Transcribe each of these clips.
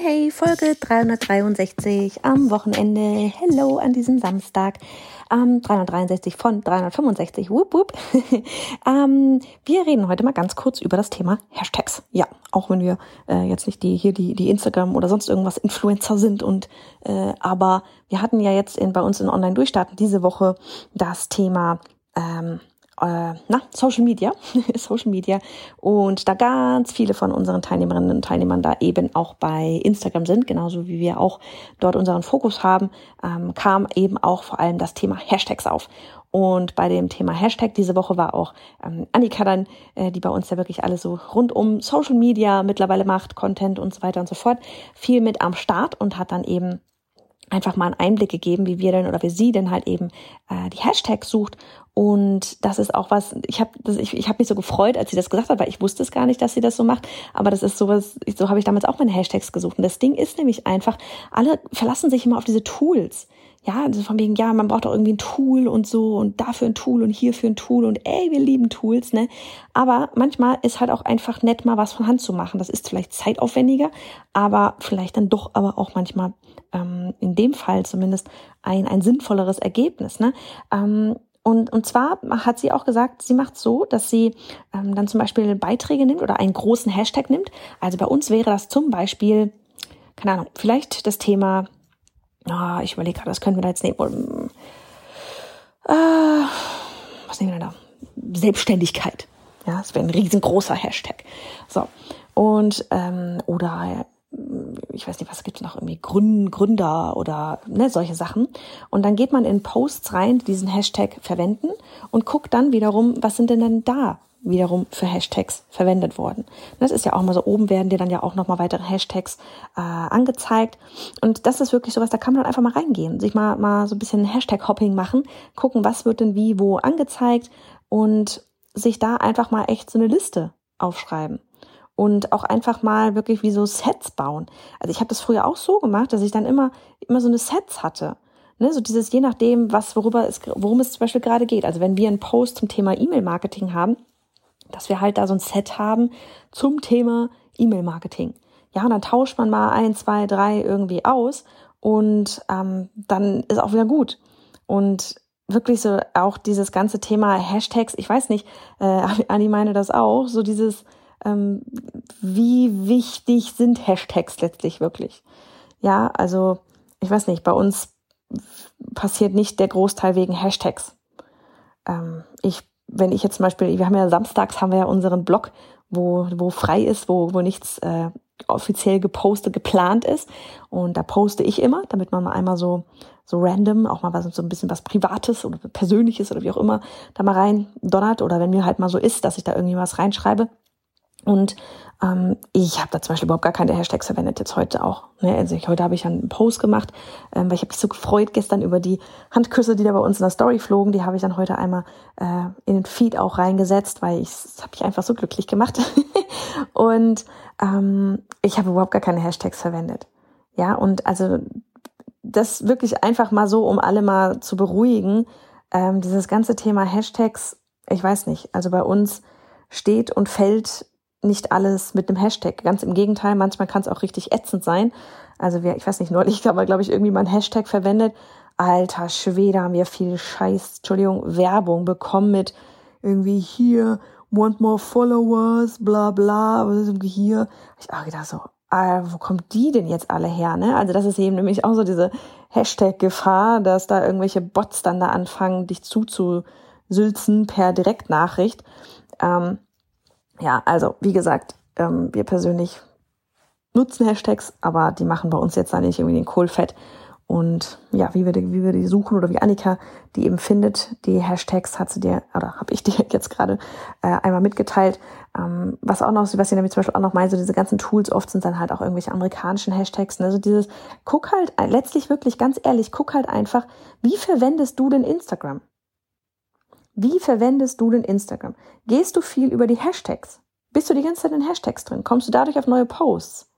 Hey, hey, Folge 363 am Wochenende. Hello an diesem Samstag ähm, 363 von 365. Wupp, wupp. ähm, wir reden heute mal ganz kurz über das Thema Hashtags. Ja, auch wenn wir äh, jetzt nicht die hier die, die Instagram oder sonst irgendwas Influencer sind und äh, aber wir hatten ja jetzt in, bei uns in Online-Durchstarten diese Woche das Thema ähm, äh, na, Social Media, Social Media und da ganz viele von unseren Teilnehmerinnen und Teilnehmern da eben auch bei Instagram sind, genauso wie wir auch dort unseren Fokus haben, ähm, kam eben auch vor allem das Thema Hashtags auf. Und bei dem Thema Hashtag diese Woche war auch ähm, Annika dann, äh, die bei uns ja wirklich alles so rund um Social Media mittlerweile macht, Content und so weiter und so fort, viel mit am Start und hat dann eben einfach mal einen Einblick gegeben, wie wir denn oder wie sie denn halt eben äh, die Hashtags sucht. Und das ist auch was, ich habe ich, ich hab mich so gefreut, als sie das gesagt hat, weil ich wusste es gar nicht, dass sie das so macht. Aber das ist sowas, so habe ich damals auch meine Hashtags gesucht. Und das Ding ist nämlich einfach, alle verlassen sich immer auf diese Tools. Ja, also von wegen, ja, man braucht doch irgendwie ein Tool und so und dafür ein Tool und hierfür ein Tool und ey, wir lieben Tools, ne? Aber manchmal ist halt auch einfach nett, mal was von Hand zu machen. Das ist vielleicht zeitaufwendiger, aber vielleicht dann doch aber auch manchmal ähm, in dem Fall zumindest ein, ein sinnvolleres Ergebnis. Ne? Ähm, und, und zwar hat sie auch gesagt, sie macht so, dass sie ähm, dann zum Beispiel Beiträge nimmt oder einen großen Hashtag nimmt. Also bei uns wäre das zum Beispiel, keine Ahnung, vielleicht das Thema, oh, ich überlege gerade, das können wir da jetzt nehmen. Äh, was nehmen wir da? Selbstständigkeit. Ja, das wäre ein riesengroßer Hashtag. So. Und ähm, oder ich weiß nicht, was gibt's noch irgendwie Gründer oder ne, solche Sachen. Und dann geht man in Posts rein, diesen Hashtag verwenden und guckt dann wiederum, was sind denn dann da wiederum für Hashtags verwendet worden. Das ist ja auch mal so, oben werden dir dann ja auch nochmal weitere Hashtags äh, angezeigt. Und das ist wirklich sowas, da kann man dann einfach mal reingehen, sich mal, mal so ein bisschen Hashtag-Hopping machen, gucken, was wird denn wie wo angezeigt und sich da einfach mal echt so eine Liste aufschreiben und auch einfach mal wirklich wie so Sets bauen. Also ich habe das früher auch so gemacht, dass ich dann immer immer so eine Sets hatte. Ne, so dieses je nachdem, was worüber es worum es zum Beispiel gerade geht. Also wenn wir einen Post zum Thema E-Mail-Marketing haben, dass wir halt da so ein Set haben zum Thema E-Mail-Marketing. Ja, und dann tauscht man mal ein, zwei, drei irgendwie aus und ähm, dann ist auch wieder gut. Und wirklich so auch dieses ganze Thema Hashtags, ich weiß nicht, äh, Anni meine das auch, so dieses ähm, wie wichtig sind Hashtags letztlich wirklich. Ja, also ich weiß nicht, bei uns passiert nicht der Großteil wegen Hashtags. Ähm, ich, wenn ich jetzt zum Beispiel, wir haben ja samstags haben wir ja unseren Blog, wo, wo frei ist, wo, wo nichts äh, offiziell gepostet, geplant ist. Und da poste ich immer, damit man mal einmal so, so random, auch mal was, so ein bisschen was Privates oder Persönliches oder wie auch immer, da mal rein donnert. Oder wenn mir halt mal so ist, dass ich da irgendwie was reinschreibe, und ähm, ich habe da zum Beispiel überhaupt gar keine Hashtags verwendet, jetzt heute auch. Ne? Also ich, heute habe ich einen Post gemacht, ähm, weil ich habe mich so gefreut gestern über die Handküsse, die da bei uns in der Story flogen. Die habe ich dann heute einmal äh, in den Feed auch reingesetzt, weil ich habe ich einfach so glücklich gemacht. und ähm, ich habe überhaupt gar keine Hashtags verwendet. Ja, und also das wirklich einfach mal so, um alle mal zu beruhigen. Ähm, dieses ganze Thema Hashtags, ich weiß nicht, also bei uns steht und fällt nicht alles mit einem Hashtag. Ganz im Gegenteil, manchmal kann es auch richtig ätzend sein. Also wir, ich weiß nicht, neulich haben wir, glaube ich, irgendwie mal ein Hashtag verwendet. Alter Schwede, haben wir viel Scheiß, Entschuldigung, Werbung bekommen mit irgendwie hier, want more followers, bla bla, irgendwie hier. Ich auch gedacht so, äh, wo kommt die denn jetzt alle her? Ne? Also das ist eben nämlich auch so diese Hashtag-Gefahr, dass da irgendwelche Bots dann da anfangen, dich zuzusülzen per Direktnachricht. Ähm, ja, also wie gesagt, ähm, wir persönlich nutzen Hashtags, aber die machen bei uns jetzt da nicht irgendwie den Kohlfett. Und ja, wie wir, die, wie wir die suchen oder wie Annika die eben findet, die Hashtags hat sie dir, oder habe ich dir jetzt gerade äh, einmal mitgeteilt. Ähm, was auch noch, was ich nämlich zum Beispiel auch noch meine, so diese ganzen Tools, oft sind dann halt auch irgendwelche amerikanischen Hashtags. Ne? Also dieses, guck halt, letztlich wirklich ganz ehrlich, guck halt einfach, wie verwendest du denn Instagram? Wie verwendest du denn Instagram? Gehst du viel über die Hashtags? Bist du die ganze Zeit in Hashtags drin? Kommst du dadurch auf neue Posts?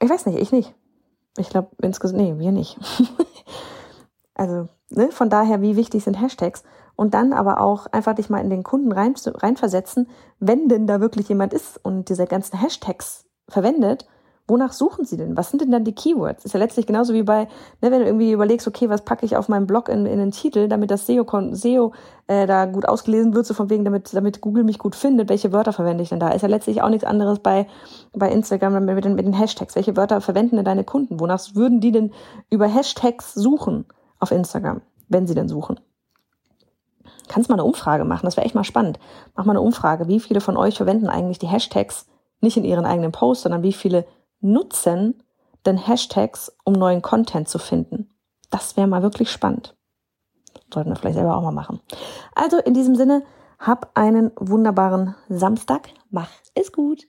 Ich weiß nicht, ich nicht. Ich glaube, insgesamt, nee, wir nicht. also, ne, von daher, wie wichtig sind Hashtags? Und dann aber auch einfach dich mal in den Kunden rein, reinversetzen, wenn denn da wirklich jemand ist und diese ganzen Hashtags verwendet, wonach suchen sie denn? Was sind denn dann die Keywords? Ist ja letztlich genauso wie bei, ne, wenn du irgendwie überlegst, okay, was packe ich auf meinem Blog in, in den Titel, damit das SEO, SEO äh, da gut ausgelesen wird, so von wegen, damit, damit Google mich gut findet, welche Wörter verwende ich denn da? Ist ja letztlich auch nichts anderes bei, bei Instagram mit den, mit den Hashtags. Welche Wörter verwenden denn deine Kunden? Wonach würden die denn über Hashtags suchen auf Instagram, wenn sie denn suchen? Kannst mal eine Umfrage machen, das wäre echt mal spannend. Mach mal eine Umfrage, wie viele von euch verwenden eigentlich die Hashtags nicht in ihren eigenen Posts, sondern wie viele nutzen denn Hashtags, um neuen Content zu finden? Das wäre mal wirklich spannend. Sollten wir vielleicht selber auch mal machen. Also in diesem Sinne, hab einen wunderbaren Samstag. Mach es gut.